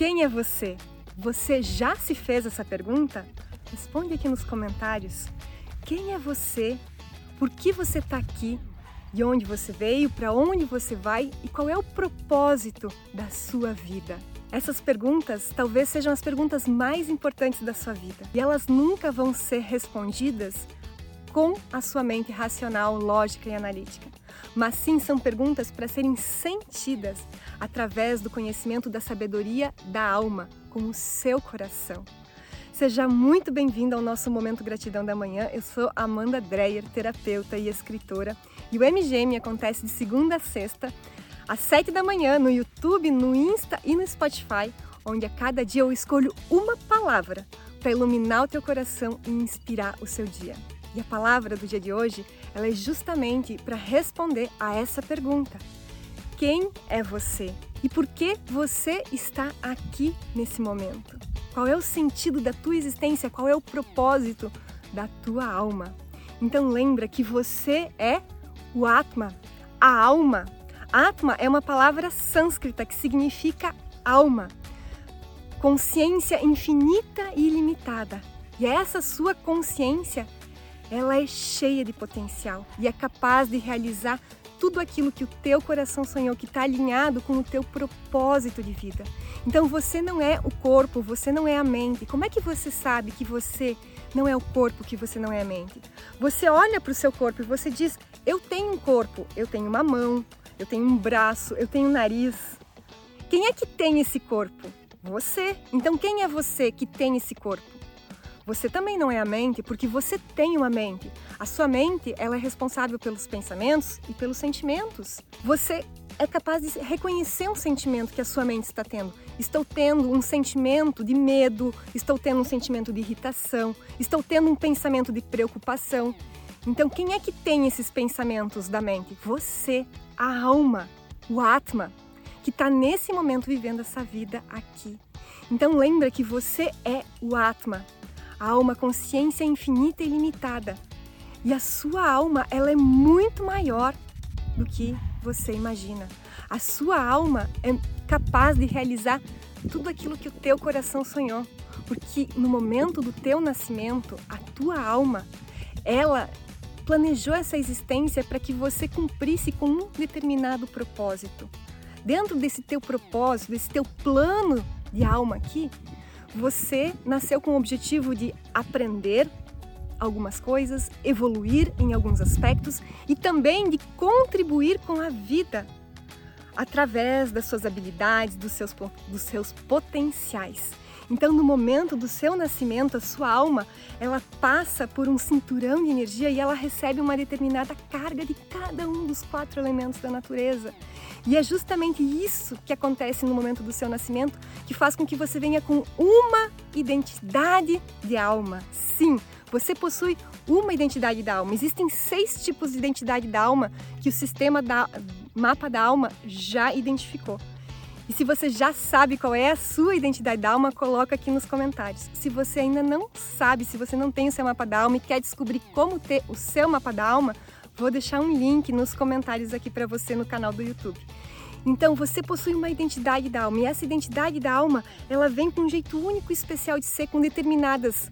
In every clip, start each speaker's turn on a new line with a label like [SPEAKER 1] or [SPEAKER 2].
[SPEAKER 1] Quem é você? Você já se fez essa pergunta? Responde aqui nos comentários. Quem é você? Por que você está aqui? De onde você veio? Para onde você vai? E qual é o propósito da sua vida? Essas perguntas talvez sejam as perguntas mais importantes da sua vida e elas nunca vão ser respondidas com a sua mente racional, lógica e analítica, mas sim são perguntas para serem sentidas através do conhecimento da sabedoria da alma, com o seu coração. Seja muito bem-vindo ao nosso Momento Gratidão da Manhã. Eu sou Amanda Dreyer, terapeuta e escritora, e o MGM acontece de segunda a sexta às 7 da manhã no YouTube, no Insta e no Spotify, onde a cada dia eu escolho uma palavra para iluminar o teu coração e inspirar o seu dia. E a palavra do dia de hoje, ela é justamente para responder a essa pergunta: quem é você? E por que você está aqui nesse momento? Qual é o sentido da tua existência? Qual é o propósito da tua alma? Então lembra que você é o Atma, a alma Atma é uma palavra sânscrita que significa alma, consciência infinita e ilimitada. E essa sua consciência, ela é cheia de potencial e é capaz de realizar tudo aquilo que o teu coração sonhou, que está alinhado com o teu propósito de vida. Então você não é o corpo, você não é a mente. Como é que você sabe que você não é o corpo, que você não é a mente? Você olha para o seu corpo e você diz: Eu tenho um corpo, eu tenho uma mão, eu tenho um braço, eu tenho um nariz. Quem é que tem esse corpo? Você. Então quem é você que tem esse corpo? Você também não é a mente, porque você tem uma mente. A sua mente, ela é responsável pelos pensamentos e pelos sentimentos. Você é capaz de reconhecer um sentimento que a sua mente está tendo. Estou tendo um sentimento de medo, estou tendo um sentimento de irritação, estou tendo um pensamento de preocupação. Então, quem é que tem esses pensamentos da mente? Você a alma, o Atma, que está nesse momento vivendo essa vida aqui. Então lembra que você é o Atma, a alma consciência infinita e ilimitada. E a sua alma, ela é muito maior do que você imagina. A sua alma é capaz de realizar tudo aquilo que o teu coração sonhou, porque no momento do teu nascimento, a tua alma, ela planejou essa existência para que você cumprisse com um determinado propósito. Dentro desse teu propósito, desse teu plano de alma aqui, você nasceu com o objetivo de aprender algumas coisas, evoluir em alguns aspectos e também de contribuir com a vida através das suas habilidades, dos seus, dos seus potenciais. Então, no momento do seu nascimento, a sua alma, ela passa por um cinturão de energia e ela recebe uma determinada carga de cada um dos quatro elementos da natureza. E é justamente isso que acontece no momento do seu nascimento que faz com que você venha com uma identidade de alma. Sim, você possui uma identidade da alma. Existem seis tipos de identidade da alma que o sistema da mapa da alma já identificou. E se você já sabe qual é a sua identidade da alma, coloca aqui nos comentários. Se você ainda não sabe, se você não tem o seu mapa da alma e quer descobrir como ter o seu mapa da alma, vou deixar um link nos comentários aqui para você no canal do YouTube. Então, você possui uma identidade da alma e essa identidade da alma, ela vem com um jeito único e especial de ser com determinadas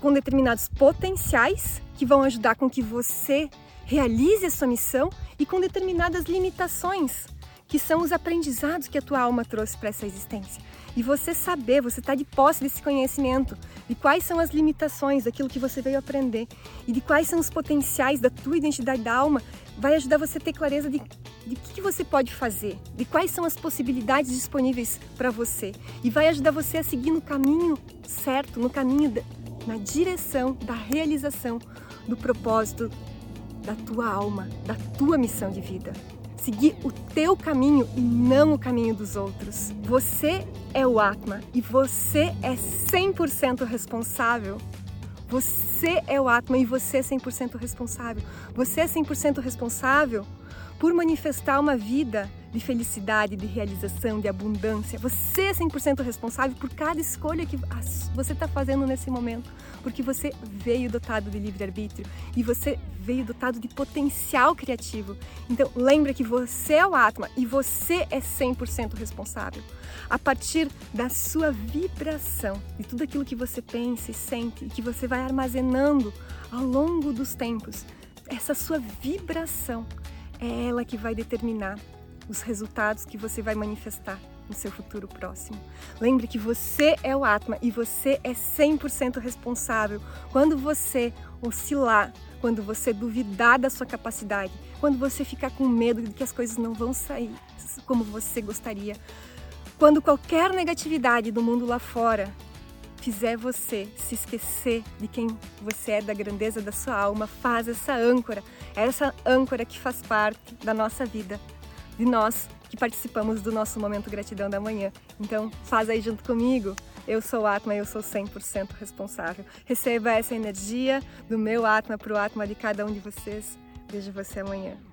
[SPEAKER 1] com determinados potenciais que vão ajudar com que você realize a sua missão e com determinadas limitações que são os aprendizados que a tua alma trouxe para essa existência. E você saber, você estar tá de posse desse conhecimento, de quais são as limitações daquilo que você veio aprender e de quais são os potenciais da tua identidade da alma, vai ajudar você a ter clareza de, de que, que você pode fazer, de quais são as possibilidades disponíveis para você. E vai ajudar você a seguir no caminho certo, no caminho, da, na direção da realização do propósito da tua alma, da tua missão de vida seguir o teu caminho e não o caminho dos outros. Você é o Atma e você é 100% responsável. Você é o Atma e você é 100% responsável. Você é 100% responsável por manifestar uma vida de felicidade, de realização, de abundância. Você é 100% responsável por cada escolha que você está fazendo nesse momento, porque você veio dotado de livre-arbítrio e você veio dotado de potencial criativo. Então, lembra que você é o Atma e você é 100% responsável. A partir da sua vibração, de tudo aquilo que você pensa e sente e que você vai armazenando ao longo dos tempos, essa sua vibração é ela que vai determinar os resultados que você vai manifestar no seu futuro próximo. Lembre que você é o Atma e você é 100% responsável. Quando você oscilar, quando você duvidar da sua capacidade, quando você ficar com medo de que as coisas não vão sair como você gostaria, quando qualquer negatividade do mundo lá fora fizer você se esquecer de quem você é, da grandeza da sua alma, faz essa âncora, essa âncora que faz parte da nossa vida de nós que participamos do nosso momento gratidão da manhã. Então, faz aí junto comigo. Eu sou Atma, eu sou 100% responsável. Receba essa energia do meu Atma para o Atma de cada um de vocês. Vejo você amanhã.